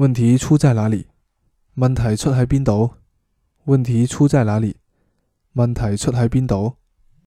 问题出在哪里？问题出喺边度？问题出在哪里？问题出喺边度？